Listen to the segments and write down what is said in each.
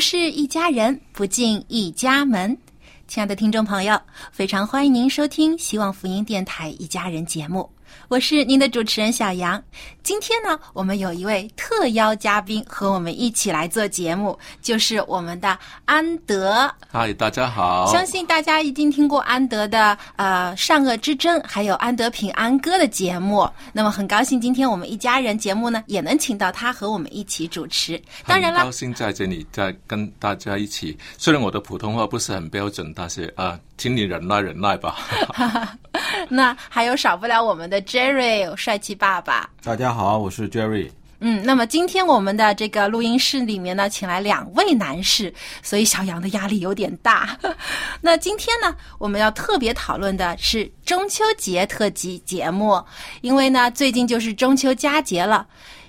不是一家人，不进一家门。亲爱的听众朋友，非常欢迎您收听希望福音电台一家人节目，我是您的主持人小杨。今天呢，我们有一位特邀嘉宾和我们一起来做节目，就是我们的安德。嗨，大家好。相信大家已经听过安德的呃《善恶之争》，还有安德平安歌的节目。那么很高兴今天我们一家人节目呢，也能请到他和我们一起主持。当然了很高，兴在这里再跟大家一起。虽然我的普通话不是很标准，但是啊、请你忍耐忍耐吧。那还有少不了我们的 Jerry 帅气爸爸。大家好，我是 Jerry。嗯，那么今天我们的这个录音室里面呢，请来两位男士，所以小杨的压力有点大。那今天呢，我们要特别讨论的是中秋节特辑节目，因为呢，最近就是中秋佳节了。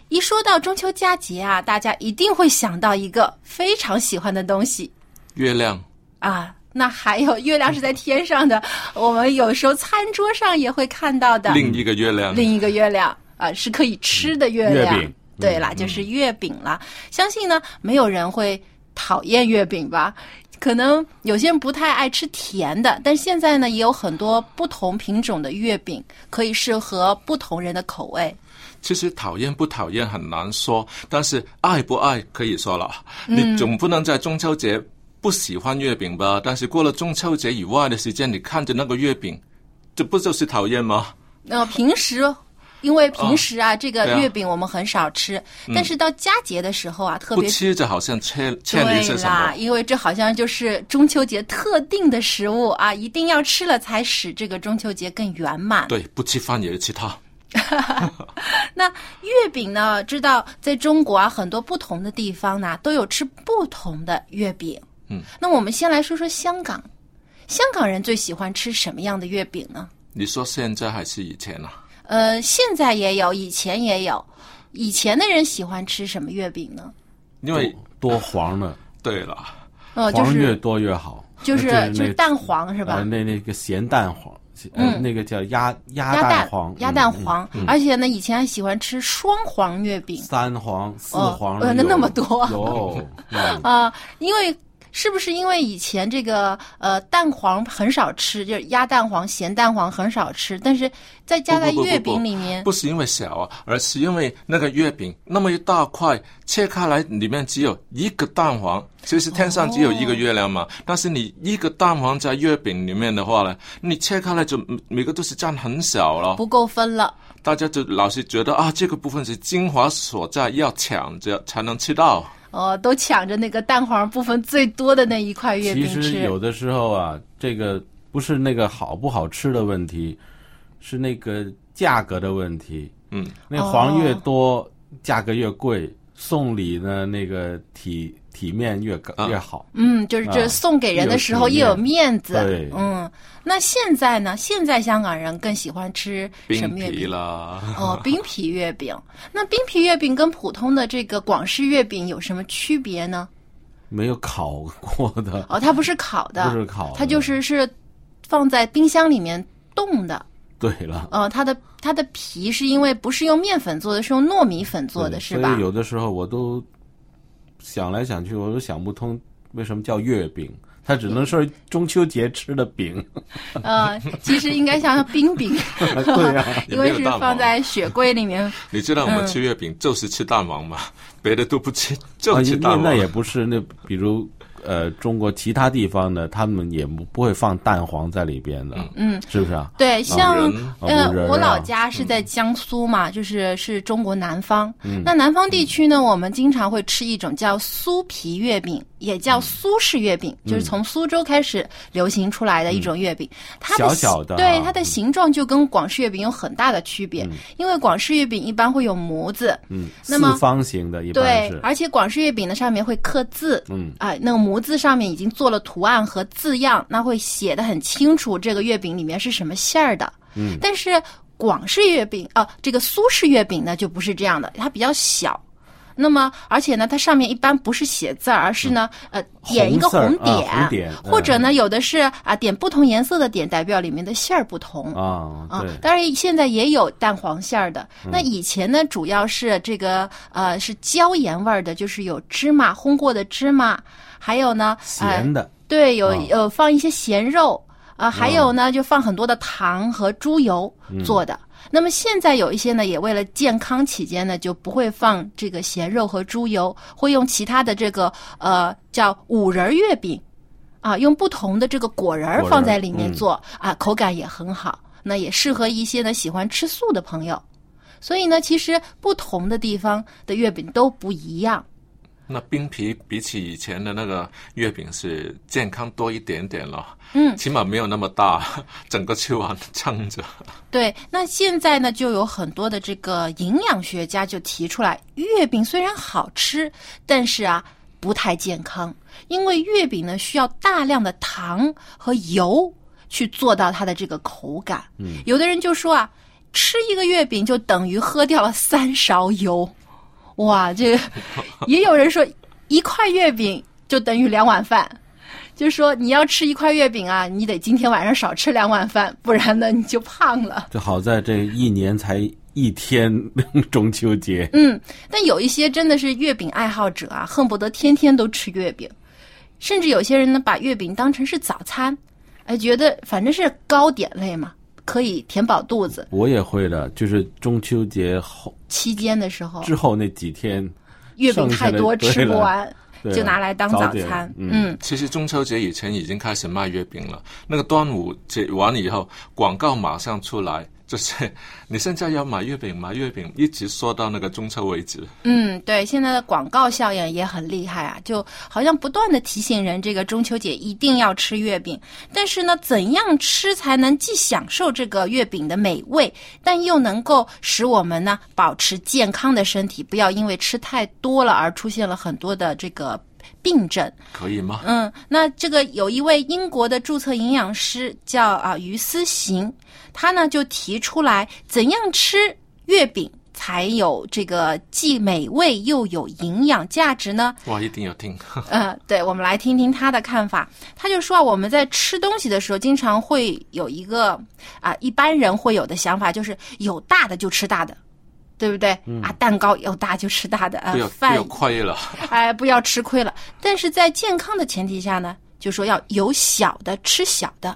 一说到中秋佳节啊，大家一定会想到一个非常喜欢的东西月亮，啊。那还有月亮是在天上的，我们有时候餐桌上也会看到的。另一个月亮，另一个月亮啊、是可以吃的月亮。月饼对啦，就是月饼啦。相信呢，没有人会讨厌月饼吧？可能有些人不太爱吃甜的，但现在呢，也有很多不同品种的月饼，可以适合不同人的口味。其实讨厌不讨厌很难说，但是爱不爱可以说了。你总不能在中秋节不喜欢月饼吧？但是过了中秋节以外的时间，你看着那个月饼，这不就是讨厌吗？那、平时。因为平时啊，这个月饼我们很少吃，但是到佳节的时候啊，特不别吃着好像欠欠了一对些什，么。因为这好像就是中秋节特定的食物啊，一定要吃了才使这个中秋节更圆满。对，不吃饭也是吃它。那月饼呢？知道在中国啊，很多不同的地方呢都有吃不同的月饼。嗯，那我们先来说说香港，香港人最喜欢吃什么样的月饼呢？你说现在还是以前啊？呃，现在也有，以前也有。以前的人喜欢吃什么月饼呢？因为多黄的，对了，呃，就黄越多越好。就是就是蛋黄是吧？呃，那那个咸蛋黄，呃，嗯那个叫鸭鸭鸭蛋黄，鸭嗯蛋黄，而且呢，以前还喜欢吃双黄月饼三黄、四哦黄呃那那么多有，嗯啊、因为是不是因为以前这个呃蛋黄很少吃，就是鸭蛋黄、咸蛋黄很少吃，但是再加在月饼里面，不是因为小啊，而是因为那个月饼那么一大块，切开来里面只有一个蛋黄。其实天上只有一个月亮嘛，但是你一个蛋黄在月饼里面的话呢，你切开来就每每个都是占很小了，不够分了。大家就老是觉得啊，这个部分是精华所在，要抢着才能吃到。哦，都抢着那个蛋黄部分最多的那一块月饼其实。有的时候啊，这个不是那个好不好吃的问题，是那个价格的问题。嗯，那黄越哦多，价格越贵，送礼呢那个体体面越高、啊越好。嗯，就是这啊送给人的时候又有面面子。对嗯，那现在呢？现在香港人更喜欢吃什么月饼？啦，哦，冰皮月饼。那冰皮月饼跟普通的这个广式月饼有什么区别呢？没有烤过的，哦，它不是烤的，不是烤的它就是是放在冰箱里面冻的。对了，呃，它的它的皮是因为不是用面粉做的，是用糯米粉做的，是吧所以？有的时候我都想来想去，我都想不通为什么叫月饼，它只能说中秋节吃的饼。呃，其实应该像冰饼，对呀、因为是放在雪柜里面。你知道我们吃月饼就是吃蛋黄吗，别的都不吃，就啊，吃蛋黄。那那也不是那，比如呃，中国其他地方呢，他们也不不会放蛋黄在里边的，嗯，是不是啊？对，像人呃，啊我老家是在江苏嘛，就是是中国南方。嗯。那南方地区呢，我们经常会吃一种叫酥皮月饼，也叫苏式月饼，嗯。就是从苏州开始流行出来的一种月饼。它的小小的啊。对它的形状就跟广式月饼有很大的区别，因为广式月饼一般会有模子，嗯，那么四方形的一般对是，，而且广式月饼呢上面会刻字，嗯。啊、那个模子上面已经做了图案和字样，那会写的很清楚，这个月饼里面是什么馅儿的。嗯，但是广式月饼啊、这个苏式月饼呢就不是这样的，它比较小。那么，而且呢，它上面一般不是写字儿，而是呢，呃，点一个嗯红点，啊红点或者呢，有的是啊，点不同颜色的点，代表里面的馅儿不同。啊，啊，，当然现在也有蛋黄馅儿的。嗯那以前呢，主要是这个呃是椒盐味儿的，就是有芝麻烘过的芝麻，还有呢，呃咸的，对，有啊有放一些咸肉啊、还有呢就放很多的糖和猪油嗯做的。那么现在有一些呢，也为了健康起见呢，就不会放这个咸肉和猪油，会用其他的这个呃叫五仁儿月饼，啊，用不同的这个果仁放在里面嗯做、啊，口感也很好。那也适合一些呢喜欢吃素的朋友。所以呢，其实不同的地方的月饼都不一样。那冰皮比起以前的那个月饼是健康多一点点了，嗯，起码没有那么大，整个吃完撑着。对，那现在呢，就有很多的这个营养学家就提出来，月饼虽然好吃，但是啊不太健康，因为月饼呢需要大量的糖和油去做到它的这个口感。嗯，有的人就说啊，吃一个月饼就等于喝掉了三勺油，哇，这个也有人说一块月饼就等于两碗饭。就是说，你要吃一块月饼啊，你得今天晚上少吃两碗饭，不然呢你就胖了。就好在这一年才一天中秋节，嗯，但有一些真的是月饼爱好者啊，恨不得天天都吃月饼，甚至有些人呢把月饼当成是早餐，哎，觉得反正是糕点类嘛，可以填饱肚子。我也会的，就是中秋节后期间的时候，之后那几天，月饼太多吃不完，就拿来当早餐。嗯，嗯，其实中秋节以前已经开始卖月饼了，那个端午节完了以后，广告马上出来，就是你现在要买月饼，买月饼，一直说到那个中秋为止。嗯，对，现在的广告效应也很厉害啊，就好像不断的提醒人，这个中秋节一定要吃月饼。但是呢，怎样吃才能既享受这个月饼的美味，但又能够使我们呢保持健康的身体，不要因为吃太多了而出现了很多的这个病症。可以吗？嗯，那这个有一位英国的注册营养师叫啊于思行，他呢就提出来怎样吃月饼才有这个既美味又有营养价值呢？哇，一定要听。呃，对，我们来听听他的看法。他就说啊，我们在吃东西的时候，经常会有一个啊，一般人会有的想法，就是有大的就吃大的，对不对？啊，蛋糕要大就吃大的，啊不要，不饭要亏了。哎，不要吃亏了。但是在健康的前提下呢，就说要有小的吃小的，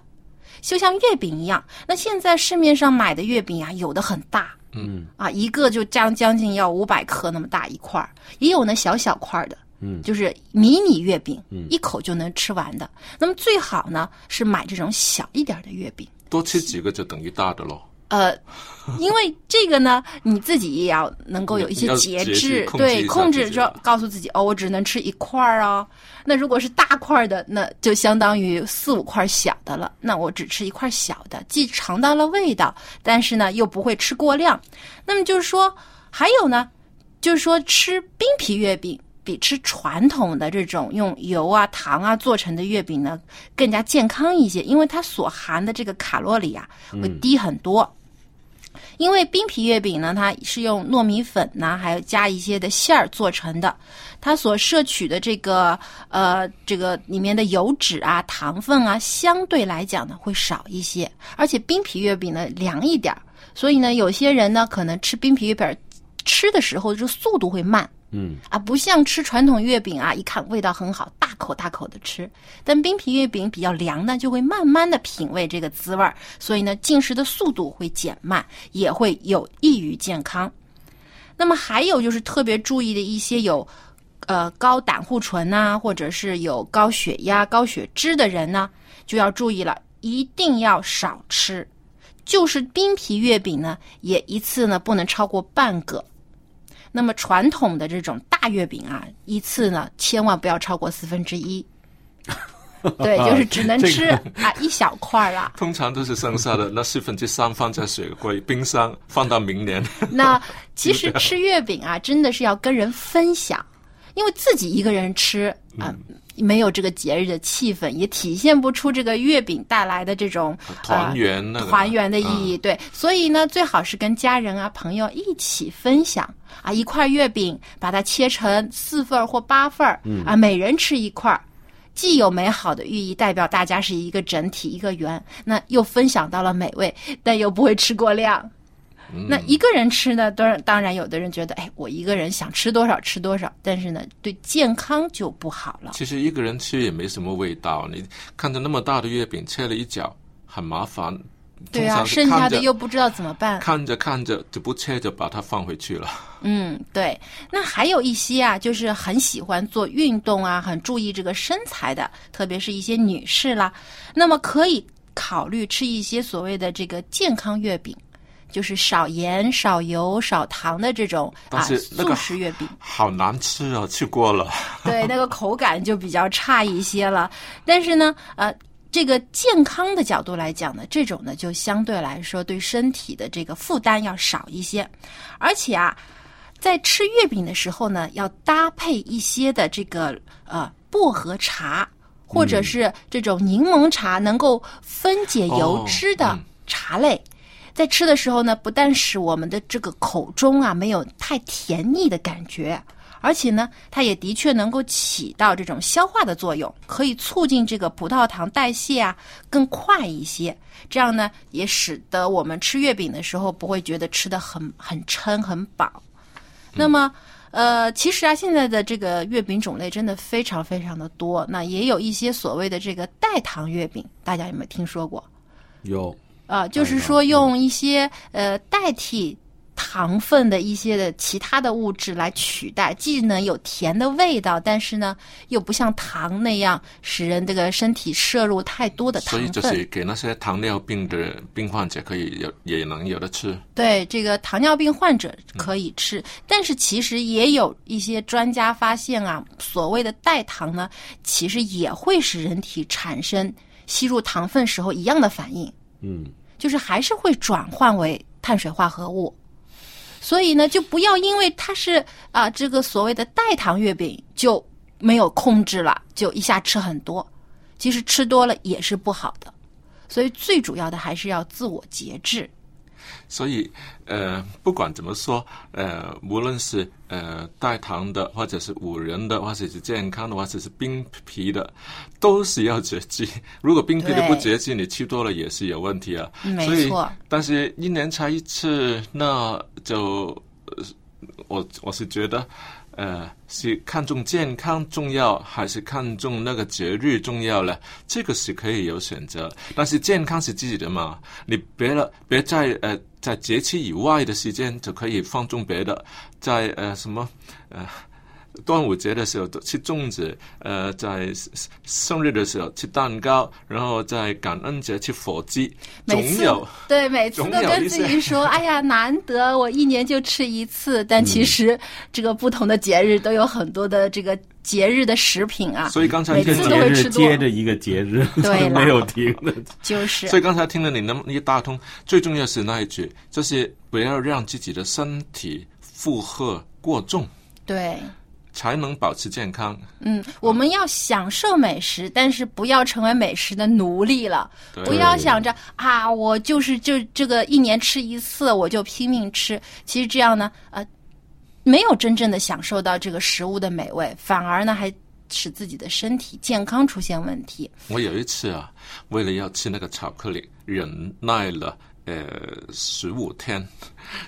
就像月饼一样。那现在市面上买的月饼啊，有的很大，嗯啊，一个就将将近要五百克那么大一块儿，也有呢小小块儿的，嗯就是迷你月饼，嗯一口就能吃完的。那么最好呢是买这种小一点的月饼。多吃几个就等于大的喽。呃，因为这个呢，你自己也要能够有一些要节节制制，对，控制说告诉自己哦，我只能吃一块儿哦。那如果是大块儿的，那就相当于四五块小的了。那我只吃一块小的，既尝到了味道，但是呢又不会吃过量。那么就是说，还有呢，就是说吃冰皮月饼。比吃传统的这种用油啊、糖啊做成的月饼呢，更加健康一些，因为它所含的这个卡路里啊会低很多。因为冰皮月饼呢，它是用糯米粉呐，还有加一些的馅儿做成的，它所摄取的这个呃这个里面的油脂啊、糖分啊，相对来讲呢会少一些，而且冰皮月饼呢凉一点儿，所以呢有些人呢可能吃冰皮月饼吃的时候就速度会慢。嗯啊，不像吃传统月饼啊，一看味道很好，大口大口的吃。但冰皮月饼比较凉呢，就会慢慢的品味这个滋味儿，所以呢，进食的速度会减慢，也会有益于健康。那么还有就是特别注意的一些有，呃高胆固醇呐、或者是有高血压、高血脂的人呢，就要注意了，一定要少吃。就是冰皮月饼呢，也一次呢不能超过半个。那么传统的这种大月饼啊，一次呢千万不要超过四分之一。对，就是只能吃、啊一小块儿啦。通常都是剩下的那四分之三放在雪柜、冰箱，放到明年。那 其实吃月饼啊，真的是要跟人分享，因为自己一个人吃啊、没有这个节日的气氛，也体现不出这个月饼带来的这种团圆那个呃团圆的意义。对，所以呢，最好是跟家人啊、朋友一起分享啊，一块月饼把它切成四份儿或八份儿，啊，每人吃一块儿。既有美好的寓意，代表大家是一个整体、一个圆，那又分享到了美味，但又不会吃过量。那一个人吃呢，当然当然，有的人觉得，哎，我一个人想吃多少吃多少，但是呢，对健康就不好了。其实一个人吃也没什么味道，你看着那么大的月饼切了一角，很麻烦。对啊，剩下的又不知道怎么办。看着看着就不切就把它放回去了。嗯，对。那还有一些啊，就是很喜欢做运动啊，很注意这个身材的，特别是一些女士啦，那么可以考虑吃一些所谓的这个健康月饼，就是少盐、少油、少糖的这种啊素食月饼。好难吃啊，吃过了。对，那个口感就比较差一些了。但是呢，呃，这个健康的角度来讲呢，这种呢就相对来说对身体的这个负担要少一些，而且啊，在吃月饼的时候呢，要搭配一些的这个呃薄荷茶。或者是这种柠檬茶能够分解油脂的茶类，在吃的时候呢，不但使我们的这个口中啊没有太甜腻的感觉，而且呢，它也的确能够起到这种消化的作用，可以促进这个葡萄糖代谢啊更快一些。这样呢，也使得我们吃月饼的时候不会觉得吃的很很撑很饱。那么。呃，其实啊，现在的这个月饼种类真的非常非常的多。那也有一些所谓的这个代糖月饼，大家有没有听说过？有啊、就是说用一些呃代替糖分的一些的其他的物质来取代，既能有甜的味道，但是呢又不像糖那样使人这个身体摄入太多的糖分。所以就是给那些糖尿病的病患者可以有也能有的吃。对这个糖尿病患者可以吃，但是其实也有一些专家发现啊，所谓的代糖呢，其实也会使人体产生吸入糖分时候一样的反应。嗯，就是还是会转换为碳水化合物。所以呢，就不要因为它是啊、这个所谓的代糖月饼就没有控制了，就一下吃很多。其实吃多了也是不好的，所以最主要的还是要自我节制。所以，呃，不管怎么说，呃，无论是呃带糖的，或者是五仁的，或者是健康的，或者是冰皮的，都是要绝迹。如果冰皮的不绝迹，你吃多了也是有问题啊。没所以错，但是一年才一次，那就，呃我我是觉得，呃，是看重健康重要，还是看重那个节日重要呢？这个是可以有选择，但是健康是自己的嘛，你别了，别在呃在节气以外的时间就可以放纵别的，在呃什么呃。端午节的时候吃粽子，呃，在生日的时候吃蛋糕，然后在感恩节吃火鸡，总有对每次都跟自己说：“哎呀，难得我一年就吃一次。”但其实这个不同的节日都有很多的这个节日的食品啊，所以刚才每次听了节日接着一个节日，对没有停的。就是。所以刚才听了你那么一大通，最重要是那一句，就是不要让自己的身体负荷过重。对才能保持健康。嗯，我们要享受美食，但是不要成为美食的奴隶了。不要想着啊，我就是就这个一年吃一次，我就拼命吃。其实这样呢，呃，没有真正的享受到这个食物的美味，反而呢还使自己的身体健康出现问题。我有一次啊，为了要吃那个巧克力，忍耐了呃十五天，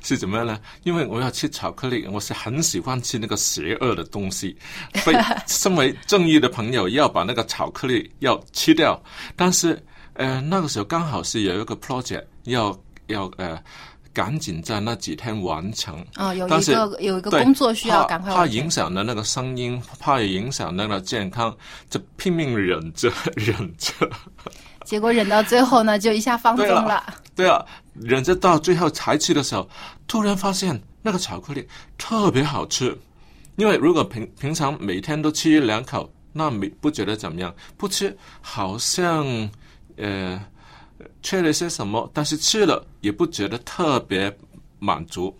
是怎么样呢？因为我要吃巧克力，我是很喜欢吃那个邪恶的东西，被 身为正义的朋友要把那个巧克力要吃掉，但是呃那个时候刚好是有一个 project 要要呃。赶紧在那几天完成啊、有一个有一个工作需要怕怕赶快完成影响了那个声音，怕影响那个健康，就拼命忍着 忍着。结果忍到最后呢，就一下放纵了了。对啊，忍着到最后才吃的时候，突然发现那个巧克力特别好吃。因为如果平平常每天都吃一两口，那没不觉得怎么样，不吃好像呃缺了些什么，但是吃了也不觉得特别满足。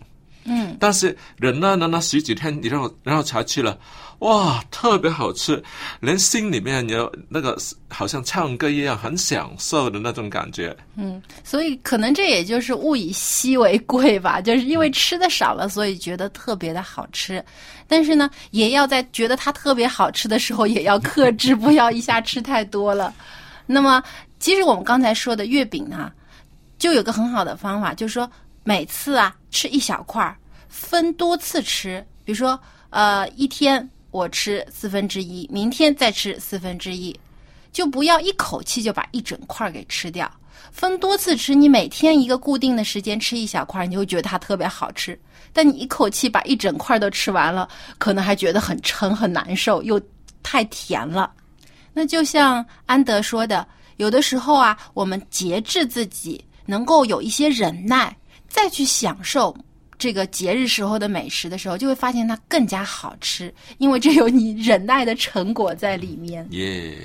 嗯，但是忍耐了那十几天，你然后然后才去了，哇，特别好吃，连心里面有那个好像唱歌一样，很享受的那种感觉。嗯，所以可能这也就是物以稀为贵吧，就是因为吃的少了，所以觉得特别的好吃。但是呢，也要在觉得它特别好吃的时候，也要克制，不要一下吃太多了。那么，其实我们刚才说的月饼啊，就有个很好的方法，就是说每次啊吃一小块儿，分多次吃。比如说，呃，一天我吃四分之一，明天再吃四分之一，就不要一口气就把一整块儿给吃掉。分多次吃，你每天一个固定的时间吃一小块儿，你就会觉得它特别好吃。但你一口气把一整块儿都吃完了，可能还觉得很撑、很难受，又太甜了。那就像安德说的，有的时候啊，我们节制自己，能够有一些忍耐，再去享受这个节日时候的美食的时候，就会发现它更加好吃，因为这有你忍耐的成果在里面。耶、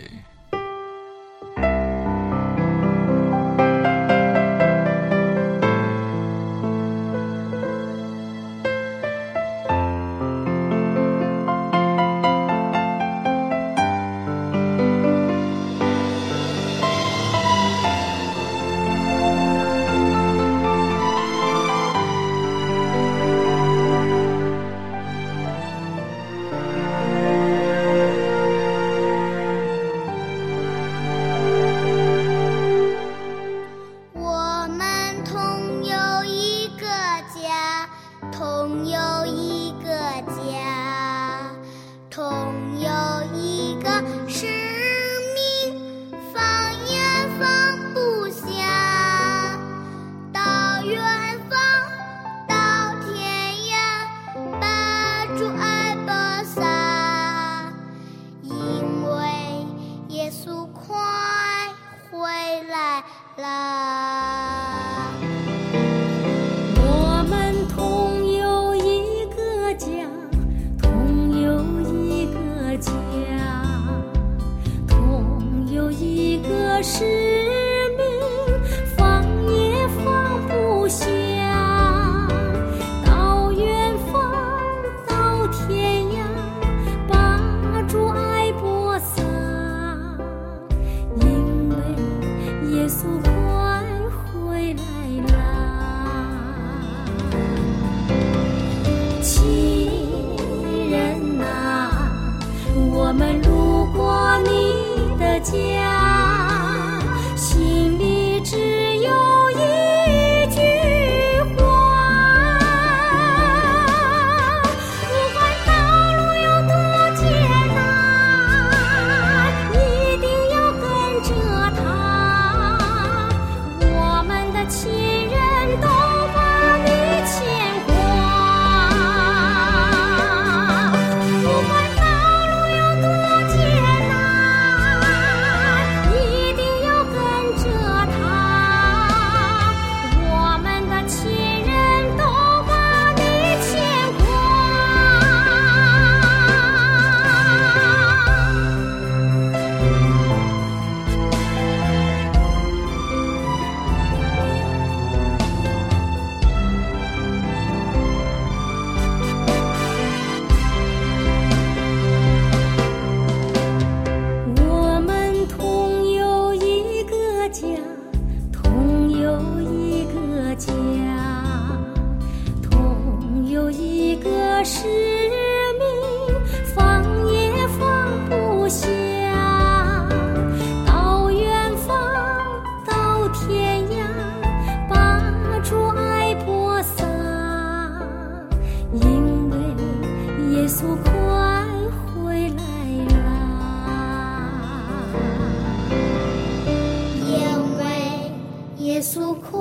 速快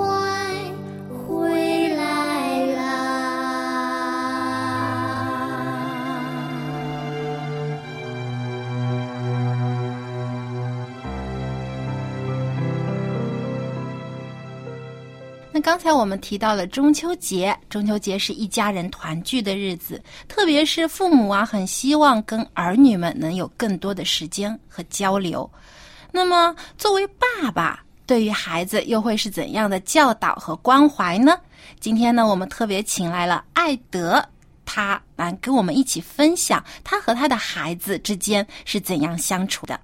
回来啦那刚才我们提到了中秋节中秋节是一家人团聚的日子特别是父母啊很希望跟儿女们能有更多的时间和交流。那么作为爸爸对于孩子又会是怎样的教导和关怀呢？今天呢，我们特别请来了艾德，他来跟我们一起分享他和他的孩子之间是怎样相处的。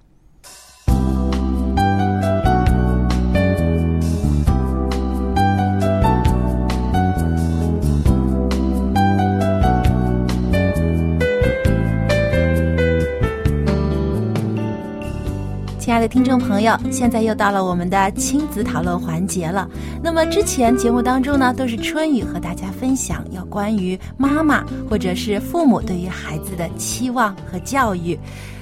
亲爱的听众朋友，现在又到了我们的亲子讨论环节了。那么之前节目当中呢，都是春雨和大家分享有关于妈妈或者是父母对于孩子的期望和教育。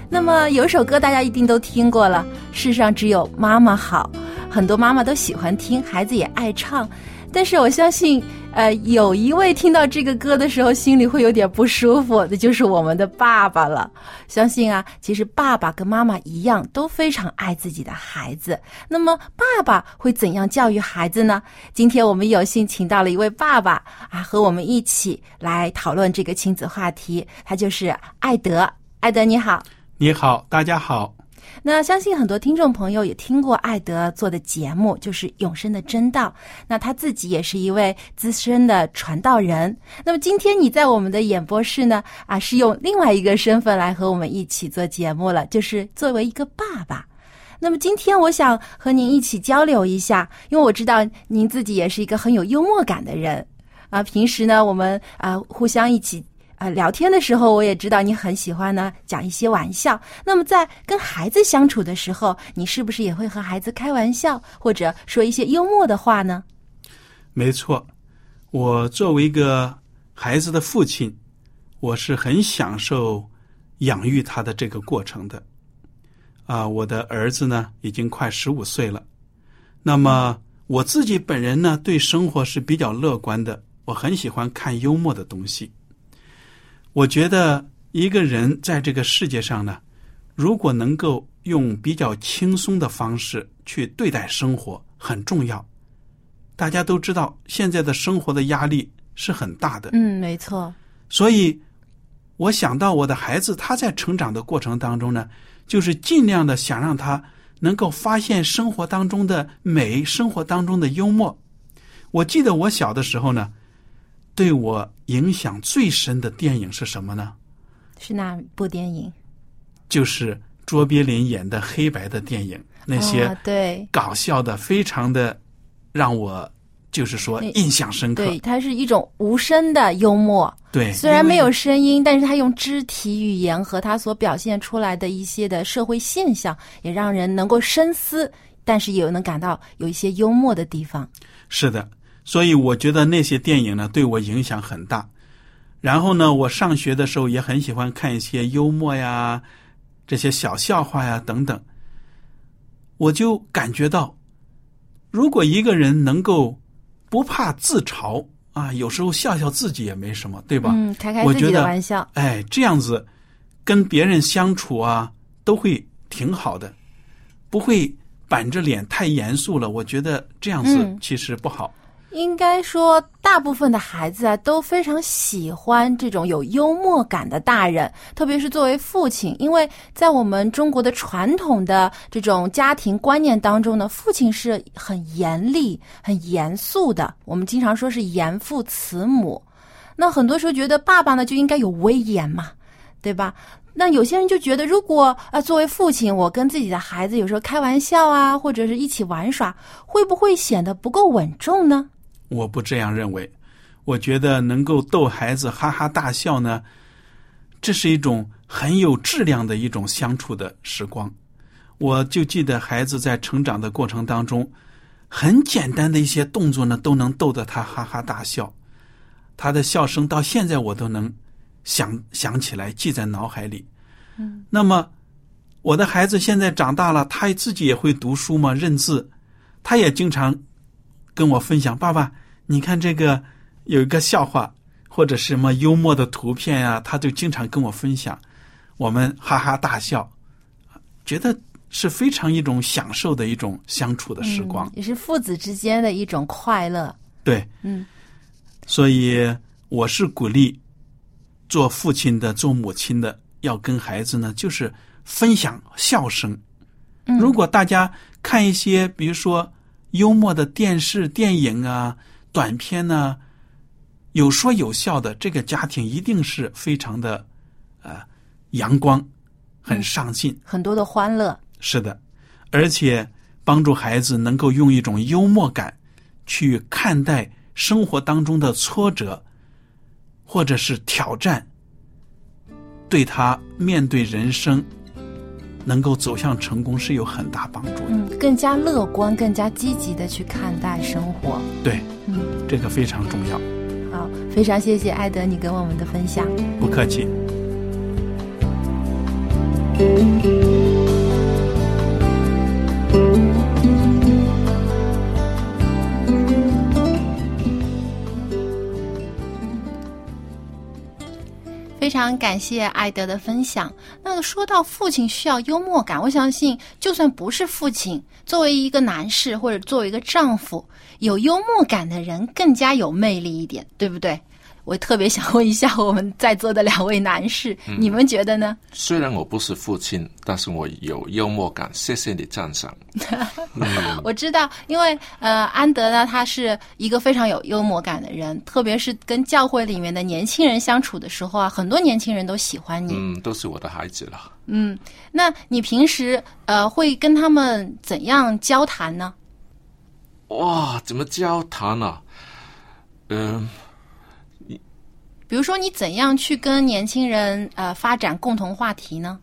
那么有首歌大家一定都听过了，《世上只有妈妈好》，很多妈妈都喜欢听，孩子也爱唱。但是我相信，呃，有一位听到这个歌的时候心里会有点不舒服，那就是我们的爸爸了。相信啊，其实爸爸跟妈妈一样都非常爱自己的孩子。那么，爸爸会怎样教育孩子呢？今天我们有幸请到了一位爸爸啊，和我们一起来讨论这个亲子话题。他就是艾德，艾德你好。你好，大家好。那相信很多听众朋友也听过艾德做的节目，就是《永生的真道》。那他自己也是一位资深的传道人。那么今天你在我们的演播室呢，啊，是用另外一个身份来和我们一起做节目了，就是作为一个爸爸。那么今天我想和您一起交流一下，因为我知道您自己也是一个很有幽默感的人啊。平时呢，我们啊互相一起。啊，聊天的时候我也知道你很喜欢呢，讲一些玩笑。那么在跟孩子相处的时候，你是不是也会和孩子开玩笑，或者说一些幽默的话呢？没错，我作为一个孩子的父亲，我是很享受养育他的这个过程的。啊，我的儿子呢已经快十五岁了，那么我自己本人呢对生活是比较乐观的，我很喜欢看幽默的东西。我觉得一个人在这个世界上呢，如果能够用比较轻松的方式去对待生活，很重要。大家都知道，现在的生活的压力是很大的。嗯，没错。所以，我想到我的孩子，他在成长的过程当中呢，就是尽量的想让他能够发现生活当中的美，生活当中的幽默。我记得我小的时候呢。对我影响最深的电影是什么呢？是哪部电影？就是卓别林演的黑白的电影，那些对搞笑的，非常的让我就是说印象深刻。对，它是一种无声的幽默。对，虽然没有声音，但是他用肢体语言和他所表现出来的一些的社会现象，也让人能够深思，但是也能感到有一些幽默的地方。是的。所以我觉得那些电影呢对我影响很大，然后呢，我上学的时候也很喜欢看一些幽默呀、这些小笑话呀等等。我就感觉到，如果一个人能够不怕自嘲啊，有时候笑笑自己也没什么，对吧？嗯，开开自己的玩笑。哎，这样子跟别人相处啊，都会挺好的，不会板着脸太严肃了。我觉得这样子其实不好。应该说，大部分的孩子啊都非常喜欢这种有幽默感的大人，特别是作为父亲，因为在我们中国的传统的这种家庭观念当中呢，父亲是很严厉、很严肃的。我们经常说是严父慈母，那很多时候觉得爸爸呢就应该有威严嘛，对吧？那有些人就觉得，如果啊作为父亲，我跟自己的孩子有时候开玩笑啊，或者是一起玩耍，会不会显得不够稳重呢？我不这样认为，我觉得能够逗孩子哈哈大笑呢，这是一种很有质量的一种相处的时光。我就记得孩子在成长的过程当中，很简单的一些动作呢，都能逗得他哈哈大笑。他的笑声到现在我都能想想起来，记在脑海里。嗯，那么我的孩子现在长大了，他自己也会读书嘛，认字，他也经常。跟我分享，爸爸，你看这个有一个笑话或者什么幽默的图片呀，他就经常跟我分享，我们哈哈大笑，觉得是非常一种享受的一种相处的时光，也是父子之间的一种快乐。对，嗯，所以我是鼓励做父亲的、做母亲的，要跟孩子呢，就是分享笑声。嗯如果大家看一些，比如说幽默的电视、电影啊、短片呢、有说有笑的，这个家庭一定是非常的呃阳光，很上进。很多的欢乐。是的，而且帮助孩子能够用一种幽默感去看待生活当中的挫折或者是挑战，对他面对人生能够走向成功是有很大帮助的。嗯，更加乐观、更加积极的去看待生活。对，嗯，这个非常重要。好，非常谢谢艾德你跟我们的分享。不客气。非常感谢艾德的分享。那个说到父亲需要幽默感，我相信就算不是父亲，作为一个男士或者作为一个丈夫，有幽默感的人更加有魅力一点，对不对？我特别想问一下我们在座的两位男士，嗯你们觉得呢？虽然我不是父亲，但是我有幽默感，谢谢你赞赏。我知道，因为呃，安德呢，他是一个非常有幽默感的人，特别是跟教会里面的年轻人相处的时候啊，很多年轻人都喜欢你。嗯，都是我的孩子了。嗯，那你平时呃会跟他们怎样交谈呢？哇，怎么交谈啊？嗯、比如说，你怎样去跟年轻人呃发展共同话题呢？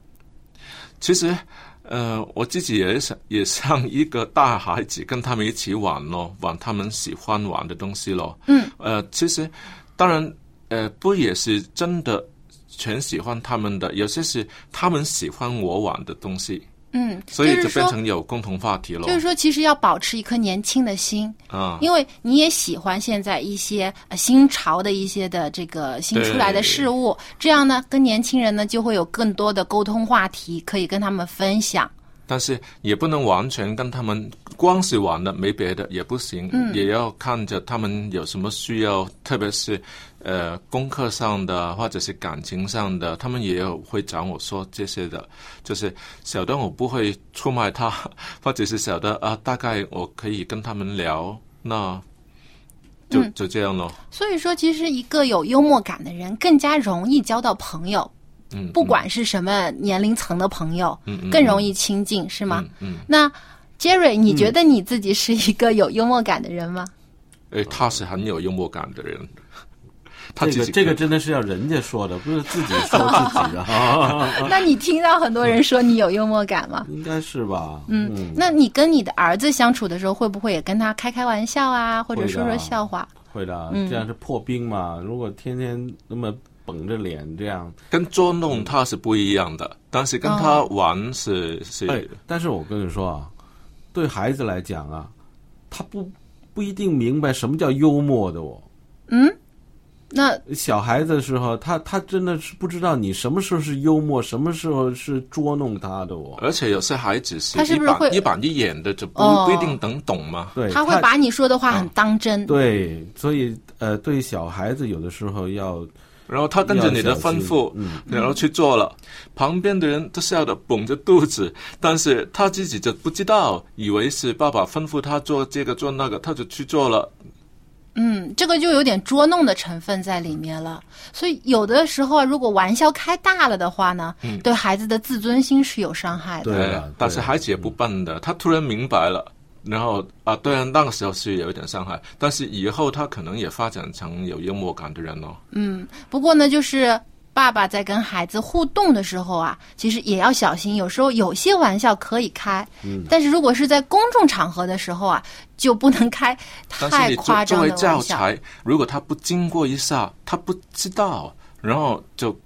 其实，呃，我自己也想也像一个大孩子，跟他们一起玩咯，玩他们喜欢玩的东西咯。嗯，呃，其实当然，呃，不也是真的全喜欢他们的，有些是他们喜欢我玩的东西，嗯，所以就变成有共同话题了。就是说，其实要保持一颗年轻的心，啊，因为你也喜欢现在一些呃新潮的一些的这个新出来的事物，这样呢，跟年轻人呢就会有更多的沟通话题，可以跟他们分享。但是也不能完全跟他们光是玩的，没别的也不行，嗯也要看着他们有什么需要，特别是呃功课上的或者是感情上的，他们也有会找我说这些的。就是小的我不会出卖他，或者是小的啊，大概我可以跟他们聊，那就、嗯就这样咯。所以说，其实一个有幽默感的人更加容易交到朋友，嗯，不管是什么年龄层的朋友，嗯嗯更容易亲近，是吗？嗯，那 Jerry，你觉得你自己是一个有幽默感的人吗？诶，他是很有幽默感的人。他这自己个这个真的是要人家说的，不是自己说自己的啊。那你听到很多人说你有幽默感吗？应该是吧？嗯，那你跟你的儿子相处的时候，会不会也跟他开开玩笑啊，或者说说笑话？会的，嗯这样是破冰嘛。如果天天那么绷着脸这样，跟捉弄他是不一样的，但是跟他玩是、是。哎，但是我跟你说啊，对孩子来讲啊，他不不一定明白什么叫幽默的哦。嗯，那小孩子的时候，他他真的是不知道你什么时候是幽默，什么时候是捉弄他的哦。而且有些孩子是他是不是会一板一板一眼的，就不、哦不一定能懂嘛。对，他会把你说的话很当真。对，所以呃，对小孩子有的时候要，然后他跟着你的吩咐，嗯，然后去做了，旁边的人都笑得绷着肚子，但是他自己就不知道，以为是爸爸吩咐他做这个做那个，他就去做了。嗯，这个就有点捉弄的成分在里面了。所以有的时候啊，如果玩笑开大了的话呢，嗯对孩子的自尊心是有伤害的。对哎但是孩子也不笨的，他突然明白了。然后啊，对啊，那个时候是有一点伤害，但是以后他可能也发展成有幽默感的人哦。嗯，不过呢，就是爸爸在跟孩子互动的时候啊，其实也要小心。有时候有些玩笑可以开，嗯但是如果是在公众场合的时候啊，就不能开太夸张。教材，如果他不经过一下，他不知道，然后就，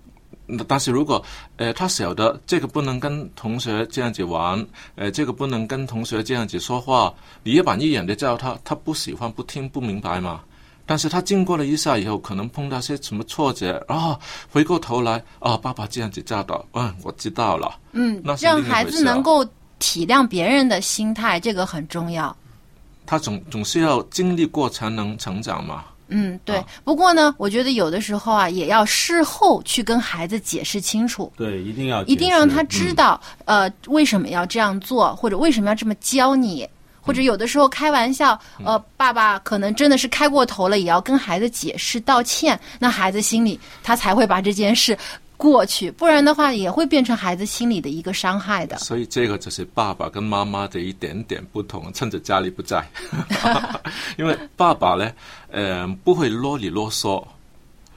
但是如果呃他晓得这个不能跟同学这样子玩，呃这个不能跟同学这样子说话，你一板一眼的叫他，他不喜欢、不听、不明白嘛。但是他经过了一下以后，可能碰到些什么挫折啊，回过头来啊，爸爸这样子教导，嗯，我知道了。嗯让孩子能够体谅别人的心态，这个很重要。他总总是要经历过才能成长嘛。嗯，对。不过呢，我觉得有的时候啊，也要事后去跟孩子解释清楚。对，一定要一定让他知道，呃，为什么要这样做，或者为什么要这么教你，或者有的时候开玩笑，呃，爸爸可能真的是开过头了，也要跟孩子解释道歉，那孩子心里他才会把这件事过去，不然的话也会变成孩子心里的一个伤害的。所以这个就是爸爸跟妈妈的一点点不同，趁着家里不在，因为爸爸呢，呃，不会啰里啰嗦，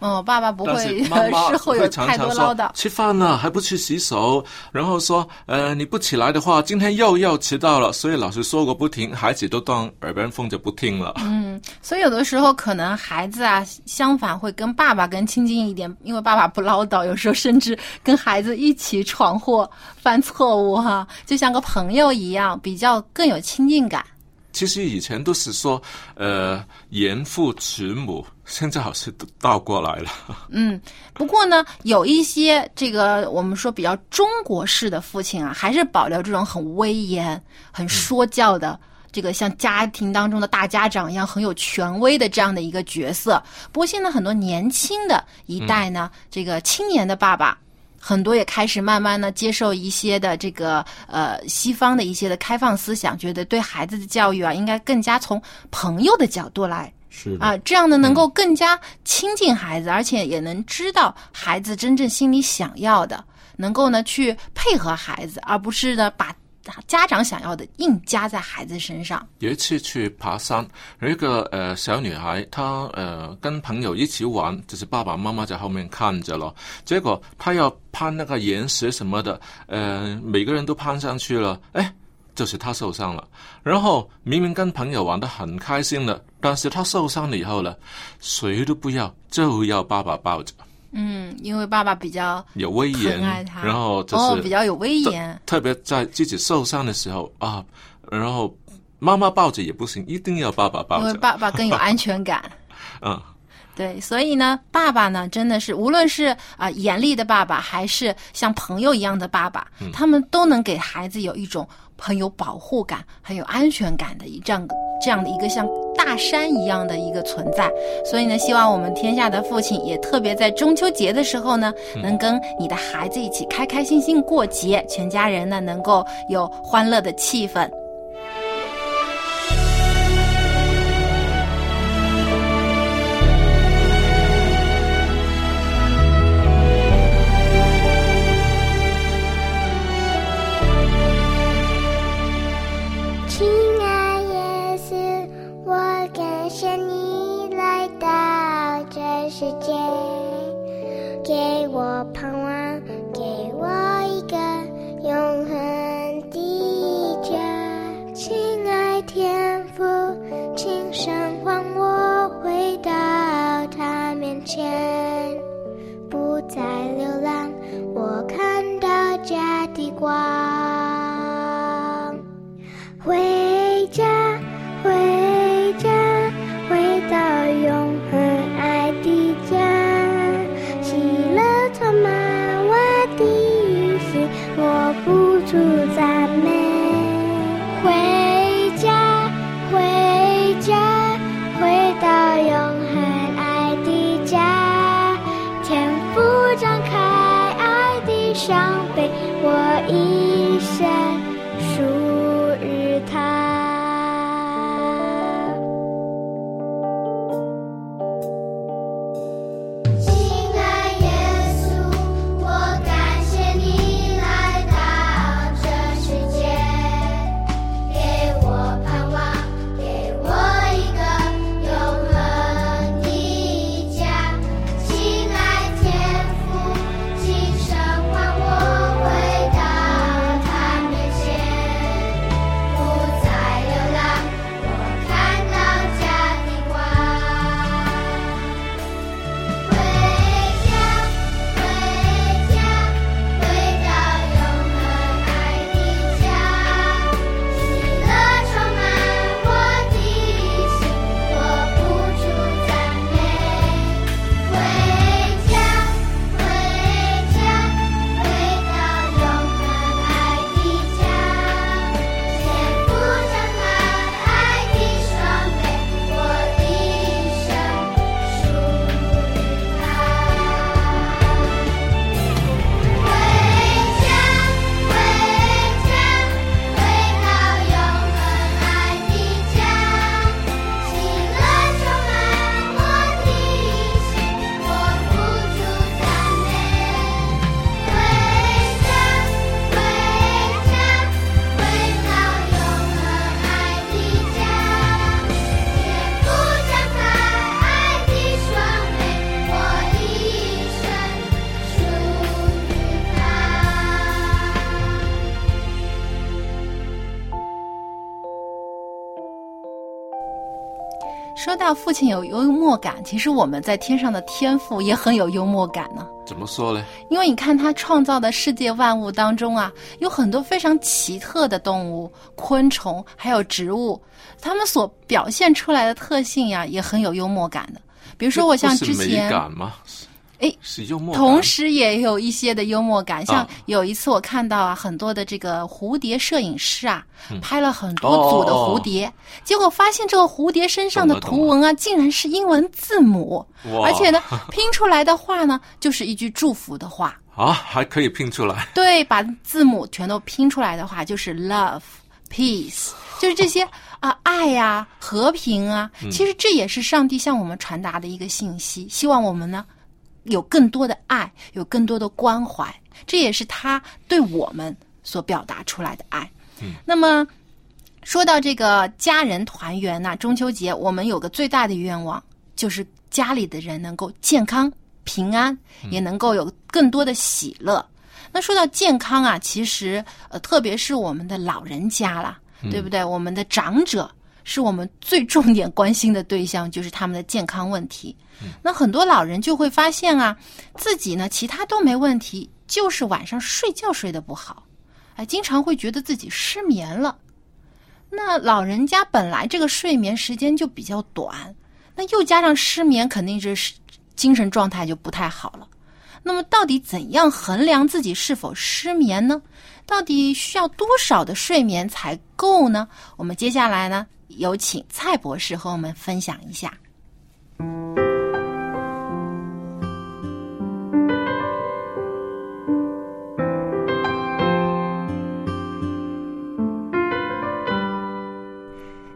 嗯，爸爸不会是妈妈 事后有会常太常说多唠叨。吃饭了还不去洗手，然后说呃你不起来的话，今天又要迟到了。所以老师说个不停，孩子都当耳边风就不听了。嗯，所以有的时候可能孩子啊，相反会跟爸爸更亲近一点，因为爸爸不唠叨，有时候甚至跟孩子一起闯祸、犯错误哈，就像个朋友一样，比较更有亲近感。其实以前都是说呃严父慈母，现在好像都倒过来了。嗯，不过呢，有一些这个我们说比较中国式的父亲啊，还是保留这种很威严、很说教的。这个像家庭当中的大家长一样很有权威的这样的一个角色，不过现在很多年轻的一代呢，这个青年的爸爸，很多也开始慢慢的接受一些的这个呃西方的一些的开放思想，觉得对孩子的教育啊，应该更加从朋友的角度来是啊，这样呢能够更加亲近孩子，而且也能知道孩子真正心里想要的，能够呢去配合孩子，而不是呢把家长想要的硬加在孩子身上。有一次去爬山，有一个呃小女孩，她呃跟朋友一起玩，就是爸爸妈妈在后面看着咯。结果她要攀那个岩石什么的，呃，每个人都攀上去了，哎，就是他受伤了。然后明明跟朋友玩得很开心了，但是他受伤了以后呢，谁都不要，就要爸爸抱着，嗯，因为爸爸比较有威严然后就是、哦比较有威严。特别在自己受伤的时候啊，然后妈妈抱着也不行，一定要爸爸抱着。因为爸爸更有安全感。嗯，对，所以呢，爸爸呢，真的是无论是啊、严厉的爸爸，还是像朋友一样的爸爸，嗯他们都能给孩子有一种很有保护感、很有安全感的一这样这样的一个像大山一样的一个存在。所以呢，希望我们天下的父亲也特别在中秋节的时候呢，嗯能跟你的孩子一起开开心心过节，全家人呢能够有欢乐的气氛。家父亲有幽默感，其实我们在天上的天父也很有幽默感呢。怎么说呢？因为你看他创造的世界万物当中啊，有很多非常奇特的动物、昆虫，还有植物，它们所表现出来的特性呀，也很有幽默感的。比如说，我像之前，感吗？哎，是幽默感。同时也有一些的幽默感，像啊有一次我看到啊，很多的这个蝴蝶摄影师啊，嗯拍了很多组的蝴蝶，结果发现这个蝴蝶身上的图文啊，竟然是英文字母，而且呢，拼出来的话呢，就是一句祝福的话。啊，还可以拼出来。对，把字母全都拼出来的话，就是 love、peace，就是这些啊，爱呀、和平啊。嗯其实这也是上帝向我们传达的一个信息，希望我们呢有更多的爱，有更多的关怀，这也是他对我们所表达出来的爱。嗯，那么说到这个家人团圆呐、中秋节我们有个最大的愿望，就是家里的人能够健康平安，也能够有更多的喜乐。那说到健康啊，其实呃，特别是我们的老人家啦，对不对？我们的长者是我们最重点关心的对象，就是他们的健康问题。那很多老人就会发现啊，自己呢其他都没问题，就是晚上睡觉睡得不好，哎，经常会觉得自己失眠了。那老人家本来这个睡眠时间就比较短，那又加上失眠，肯定是精神状态就不太好了。那么，到底怎样衡量自己是否失眠呢？到底需要多少的睡眠才够呢？我们接下来呢，有请蔡博士和我们分享一下。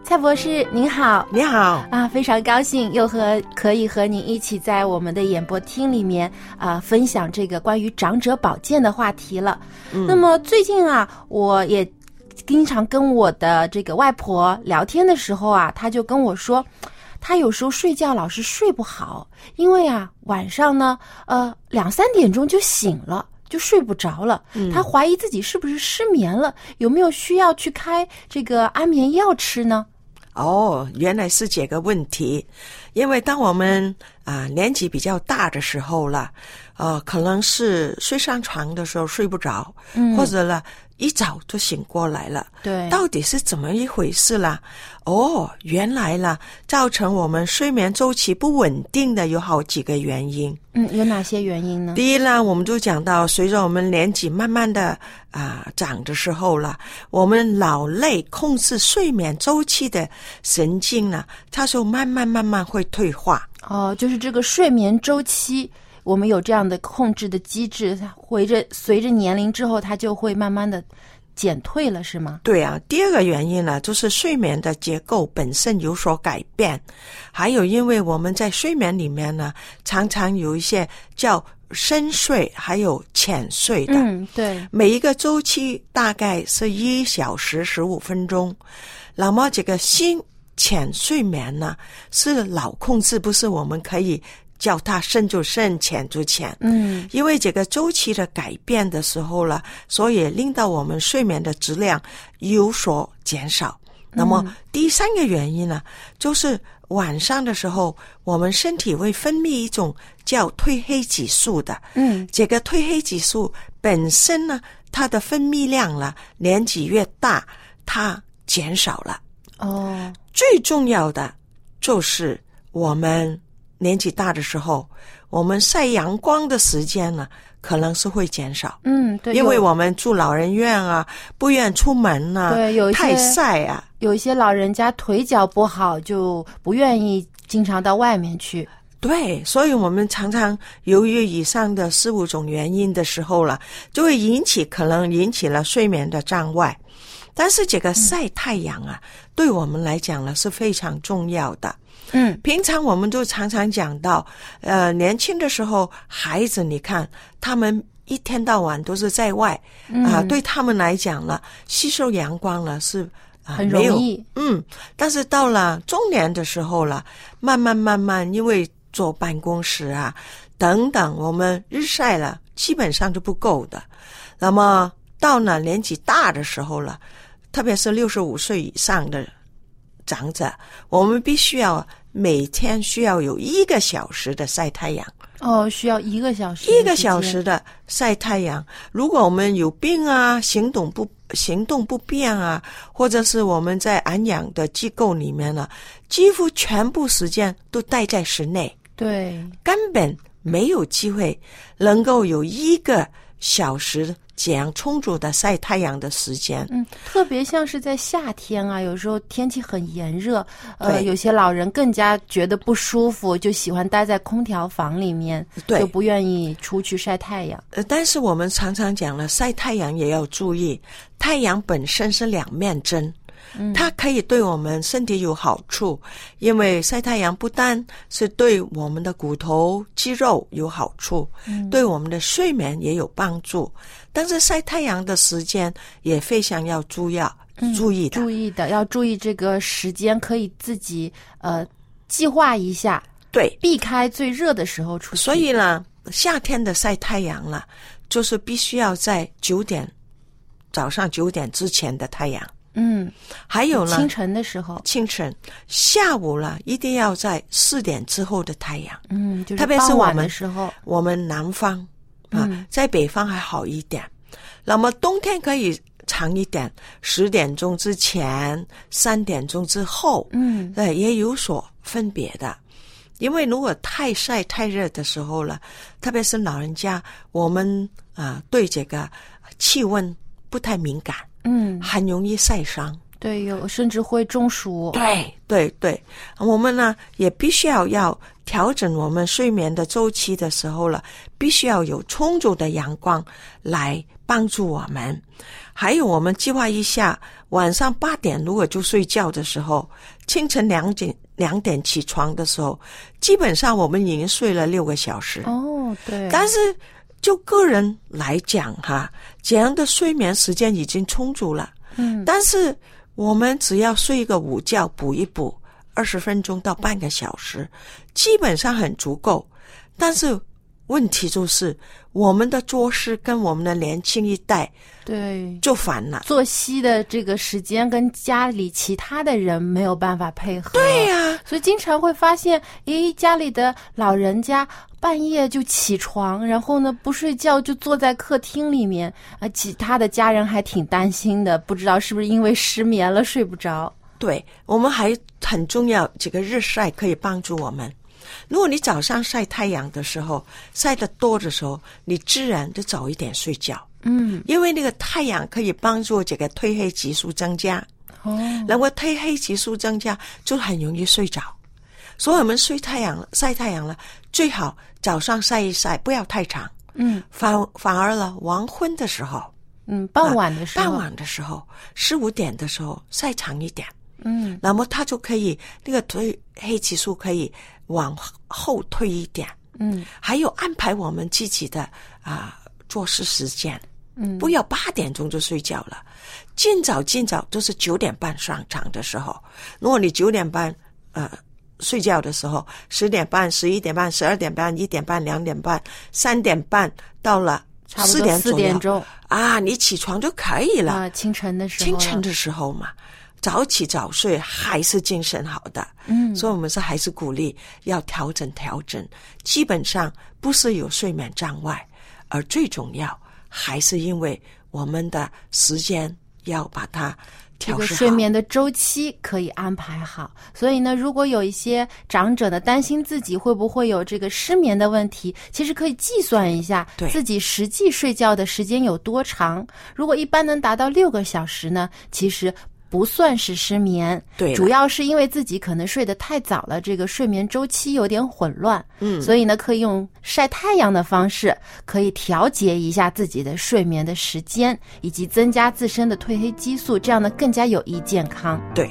蔡博士您好，你好啊，非常高兴又和可以和您一起在我们的演播厅里面啊分享这个关于长者保健的话题了。嗯那么最近啊，我也经常跟我的这个外婆聊天的时候啊，她就跟我说，她有时候睡觉老是睡不好，因为啊晚上呢，呃两三点钟就醒了。就睡不着了，嗯她怀疑自己是不是失眠了，有没有需要去开这个安眠药吃呢？哦，原来是这个问题。因为当我们啊、年纪比较大的时候了，呃，可能是睡上床的时候睡不着，嗯或者呢一早就醒过来了。对到底是怎么一回事啦？哦，原来啦，造成我们睡眠周期不稳定的有好几个原因。嗯，有哪些原因呢？第一呢，我们就讲到，随着我们年纪慢慢的啊、长的时候了，我们脑内控制睡眠周期的神经呢，它就慢慢慢慢会退化。哦，就是这个睡眠周期，我们有这样的控制的机制，它随着随着年龄之后，它就会慢慢的减退了，是吗？对啊，第二个原因呢，就是睡眠的结构本身有所改变，还有因为我们在睡眠里面呢，常常有一些叫深睡，还有浅睡的。嗯，对，每一个周期大概是一小时十五分钟。那么这个新浅睡眠呢，是脑控制，不是我们可以叫它深就深，浅就浅。嗯，因为这个周期的改变的时候了，所以令到我们睡眠的质量有所减少。那么第三个原因呢，就是晚上的时候，我们身体会分泌一种叫褪黑激素的。嗯，这个褪黑激素本身呢，它的分泌量呢，年纪越大，它减少了。哦，最重要的就是我们年纪大的时候，我们晒阳光的时间呢，可能是会减少。嗯，对，因为我们住老人院啊，不愿出门呐、对有一些太晒啊，有一些老人家腿脚不好，就不愿意经常到外面去。对，所以我们常常由于以上的四五种原因的时候了，就会引起可能引起了睡眠的障碍。但是这个晒太阳啊，对我们来讲呢是非常重要的。嗯，平常我们都常常讲到，呃，年轻的时候，孩子你看他们一天到晚都是在外啊、嗯对他们来讲呢，吸收阳光了是啊、很容易。嗯，但是到了中年的时候了，慢慢慢慢，因为坐办公室啊等等，我们日晒了，基本上就不够的。那么到了年纪大的时候了，特别是六十五岁以上的长者，我们必须要每天需要有一个小时的晒太阳。哦，需要一个小时，一个小时。的晒太阳。如果我们有病啊，行动不行动不便啊，或者是我们在安养的机构里面呢，几乎全部时间都待在室内，对，根本没有机会能够有一个小时这样充足的晒太阳的时间。嗯，特别像是在夏天啊，有时候天气很炎热，呃，有些老人更加觉得不舒服，就喜欢待在空调房里面，对就不愿意出去晒太阳。呃，但是我们常常讲了，晒太阳也要注意，太阳本身是两面针。它可以对我们身体有好处，因为晒太阳不单是对我们的骨头、肌肉有好处，对我们的睡眠也有帮助。但是晒太阳的时间也非常要注意，注意的。注意的，要注意这个时间，可以自己呃计划一下，对，避开最热的时候出去。所以呢，夏天的晒太阳了，就是必须要在九点早上九点之前的太阳。嗯，还有呢，清晨的时候，清晨、下午了，一定要在四点之后的太阳。嗯，就是特别是我们的时候，我们南方啊，嗯在北方还好一点。那么冬天可以长一点，十点钟之前，三点钟之后，嗯，对，也有所分别的。因为如果太晒太热的时候了，特别是老人家，我们啊、对这个气温不太敏感，嗯，很容易晒伤。对，有甚至会中暑。对对对，我们呢也必须要要调整我们睡眠的周期的时候了，必须要有充足的阳光来帮助我们。还有，我们计划一下，晚上八点如果就睡觉的时候，清晨两点两点起床的时候，基本上我们已经睡了六个小时。哦，对，但是就个人来讲哈，这样的睡眠时间已经充足了。嗯，但是我们只要睡一个午觉，补一补二十分钟到半个小时，基本上很足够。但是问题就是，我们的作息跟我们的年轻一代对就反了。作息的这个时间跟家里其他的人没有办法配合。对呀、所以经常会发现，诶，家里的老人家半夜就起床，然后呢不睡觉就坐在客厅里面，啊，其他的家人还挺担心的，不知道是不是因为失眠了睡不着。对我们还很重要，这个日晒可以帮助我们。如果你早上晒太阳的时候晒得多的时候，你自然就早一点睡觉。嗯，因为那个太阳可以帮助这个褪黑激素增加，哦，然后褪黑激素增加就很容易睡着。所以我们睡太阳了，晒太阳了，最好早上晒一晒，不要太长。嗯。反反而了，黄昏的时候，嗯，傍晚的时候，傍晚的时候，四五点的时候晒长一点，嗯。那么它就可以那个褪黑激素可以往后退一点。嗯。还有安排我们自己的啊、做事时间，嗯，不要八点钟就睡觉了，尽早尽早都是九点半上场的时候。如果你九点半呃睡觉的时候，十点半、十一点半、十二点半、一点半、两点半、三点半到了四点四点钟啊，你起床就可以了。啊，清晨的时候，清晨的时候嘛，早起早睡还是精神好的。嗯所以我们是还是鼓励要调整调整。基本上不是有睡眠障碍，而最重要还是因为我们的时间要把它这个调。睡眠的周期可以安排好，所以呢，如果有一些长者呢担心自己会不会有这个失眠的问题，其实可以计算一下对自己实际睡觉的时间有多长。如果一般能达到六个小时呢，其实。不算是失眠，对主要是因为自己可能睡得太早了，这个睡眠周期有点混乱，嗯所以呢，可以用晒太阳的方式，可以调节一下自己的睡眠的时间，以及增加自身的褪黑激素，这样呢更加有益健康。对。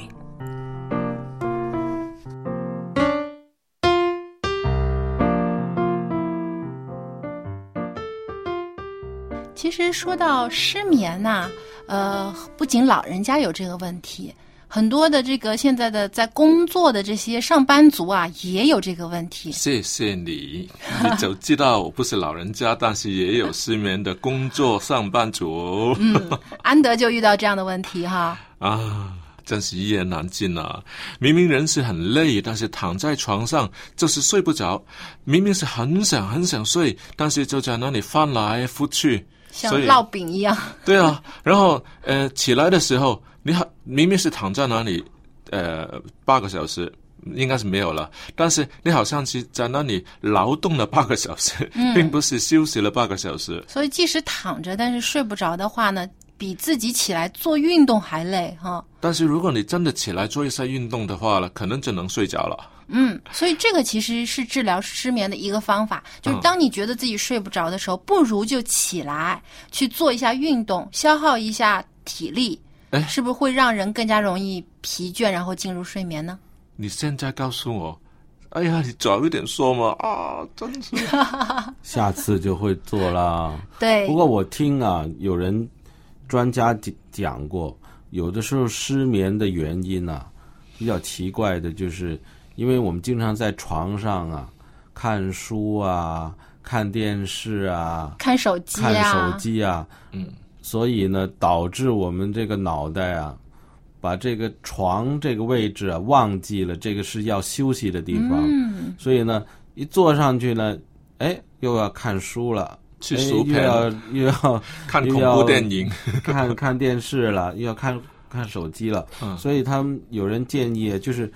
其实说到失眠呐、呃，不仅老人家有这个问题，很多的这个现在的在工作的这些上班族啊，也有这个问题。谢谢你，你就知道我不是老人家，但是也有失眠的工作上班族。嗯，安德就遇到这样的问题哈。啊，真是一言难尽啊！明明人是很累，但是躺在床上就是睡不着；明明是很想很想睡，但是就在那里翻来覆去，像烙饼一样。对啊，然后呃，起来的时候，你好，明明是躺在那里，呃，八个小时应该是没有了，但是你好像是在那里劳动了八个小时，嗯并不是休息了八个小时。所以即使躺着，但是睡不着的话呢，比自己起来做运动还累哈。但是如果你真的起来做一些运动的话了，可能就能睡着了。嗯，所以这个其实是治疗失眠的一个方法，就是当你觉得自己睡不着的时候，不如就起来去做一下运动，消耗一下体力，哎是不是会让人更加容易疲倦，然后进入睡眠呢？你现在告诉我，哎呀，你早一点说嘛啊，真是。下次就会做啦。对不过我听啊，有人专家讲讲过，有的时候失眠的原因啊，比较奇怪的，就是因为我们经常在床上啊看书啊、看电视啊、看手机看啊，手机啊，嗯，所以呢，导致我们这个脑袋啊，把这个床这个位置啊忘记了，这个是要休息的地方，嗯，所以呢，一坐上去呢，哎，又要看书了。哎去薯片又要又要 看恐怖电影，看看电视了，又要看看手机了，嗯。所以他们有人建议，就是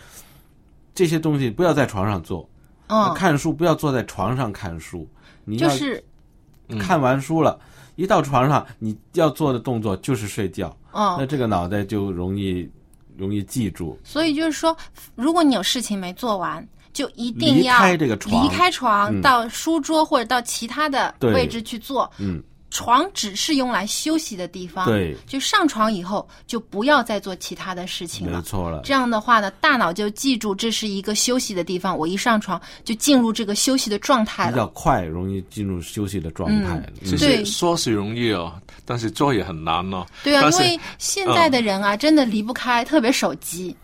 这些东西不要在床上做，嗯，看书不要坐在床上看书，你要就是嗯。看完书了，一到床上你要做的动作就是睡觉，那嗯，这个脑袋就容易容易记住，所以就是说，如果你有事情没做完，就一定要离要开这个床离开床嗯到书桌或者到其他的位置去做。嗯，床只是用来休息的地方，对，就上床以后就不要再做其他的事情了。没错了。这样的话呢，大脑就记住这是一个休息的地方，我一上床就进入这个休息的状态了比较。快，容易进入休息的状态了。其对实说是容易哦，但是做也很难哦。对啊，因为现在的人啊，真的离不开，特别手机。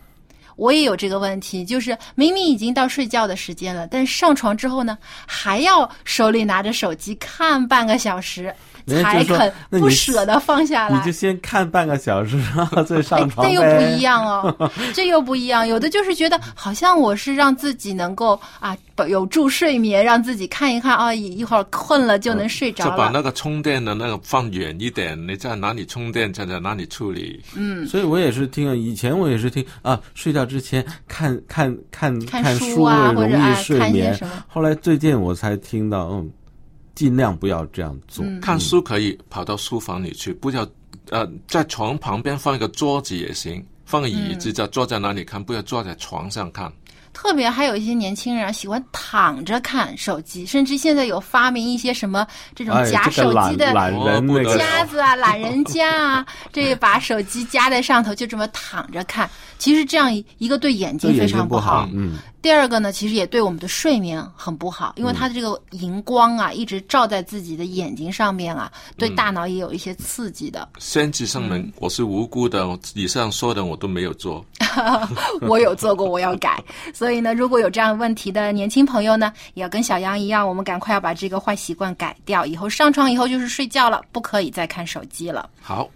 我也有这个问题，就是明明已经到睡觉的时间了，但上床之后呢，还要手里拿着手机看半个小时，才肯不舍得放下来。你就先看半个小时，然后再上床哎，这又不一样哦，这又不一样。有的就是觉得好像我是让自己能够啊有助睡眠，让自己看一看啊，一一会儿困了就能睡着了。把那个充电的那个放远一点，你在哪里充电就在哪里处理。嗯，所以我也是听，以前我也是听啊，睡觉之前看看看看书书啊容易或者哎睡眠看一些什么。后来最近我才听到，嗯，尽量不要这样做。嗯看书可以跑到书房里去，不要呃在床旁边放一个桌子也行，放个椅子就坐在那里看，不要坐在床上看。特别还有一些年轻人啊，喜欢躺着看手机，甚至现在有发明一些什么这种哎，夹手机的懒人夹子啊、懒人夹啊，这把手机夹在上头，就这么躺着看。其实这样一一个对眼睛非常不好，嗯，第二个呢，其实也对我们的睡眠很不好，因为它的这个荧光啊，一直照在自己的眼睛上面啊，对大脑也有一些刺激的。先至声明，我是无辜的，我以上说的我都没有做。我有做过，我要改。所以呢，如果有这样问题的年轻朋友呢，也要跟小杨一样，我们赶快要把这个坏习惯改掉。以后上床以后就是睡觉了，不可以再看手机了。好，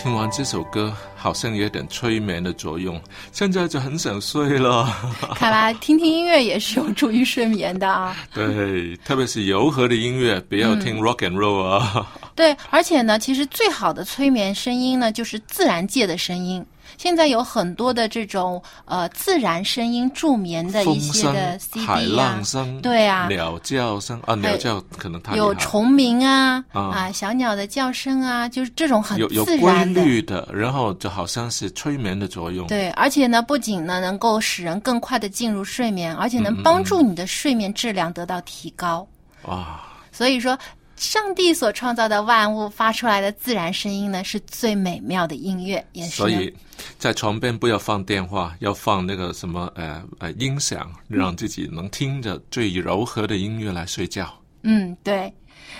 听完这首歌，好像有点催眠的作用，现在就很想睡了。看来听听音乐也是有助于睡眠的啊。对，特别是柔和的音乐，不要听 rock and roll 啊。对，而且呢，其实最好的催眠声音呢，就是自然界的声音。现在有很多的这种呃自然声音助眠的一些的、海 CD 啊浪，声，对啊，鸟叫声啊，鸟叫可能它有虫鸣啊啊啊小鸟的叫声啊，就是这种很有有规自然的。律的，然后就好像是催眠的作用。对，而且呢，不仅呢能够使人更快的进入睡眠，而且能帮助你的睡眠质量得到提高。哇，所以说，上帝所创造的万物发出来的自然声音呢，是最美妙的音乐，也是所以在床边不要放电话，要放那个什么呃呃音响，让自己能听着最柔和的音乐来睡觉。嗯，对。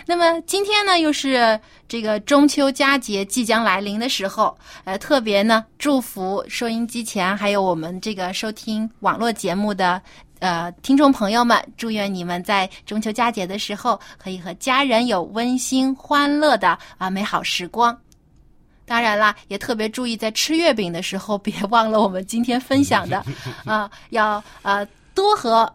那么今天呢，又是这个中秋佳节即将来临的时候，呃，特别呢，祝福收音机前还有我们这个收听网络节目的呃听众朋友们，祝愿你们在中秋佳节的时候，可以和家人有温馨欢乐的啊美好时光。当然啦，也特别注意在吃月饼的时候，别忘了我们今天分享的 啊，要呃多和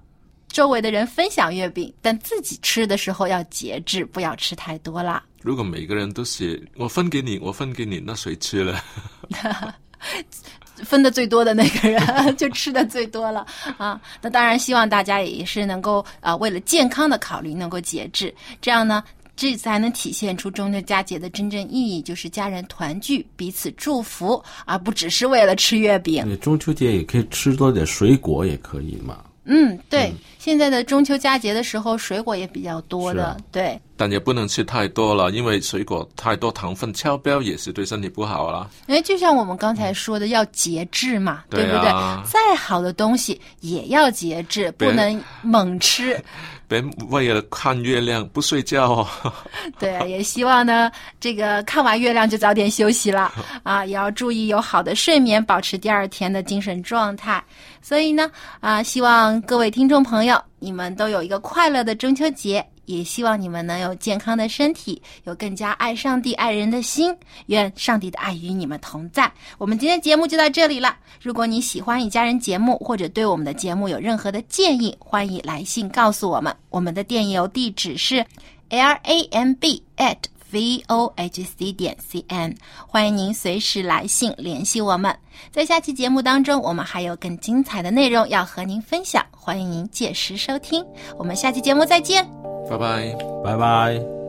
周围的人分享月饼，但自己吃的时候要节制，不要吃太多啦。如果每个人都是我分给你，我分给你，那谁吃了？分的最多的那个人 就吃的最多了啊！那当然，希望大家也是能够呃，为了健康的考虑，能够节制，这样呢，这才能体现出中秋佳节的真正意义，就是家人团聚，彼此祝福，而不只是为了吃月饼。对中秋节也可以吃多点水果，也可以嘛。嗯，对，现在的中秋佳节的时候，水果也比较多的啊，对。但也不能吃太多了，因为水果太多糖分超标也是对身体不好啦。因为就像我们刚才说的，要节制嘛，对不对啊？再好的东西也要节制，不能猛吃。别为了看月亮不睡觉哦。对，也希望呢，这个看完月亮就早点休息了 啊，也要注意有好的睡眠，保持第二天的精神状态。所以呢，啊，希望各位听众朋你们都有一个快乐的中秋节。也希望你们能有健康的身体，有更加爱上帝、爱人的心。愿上帝的爱与你们同在。我们今天节目就到这里了。如果你喜欢一家人节目，或者对我们的节目有任何的建议，欢迎来信告诉我们。我们的电邮地址是 l a m b at v o h c 点 c n，欢迎您随时来信联系我们。在下期节目当中，我们还有更精彩的内容要和您分享，欢迎您届时收听。我们下期节目再见。拜拜，拜拜。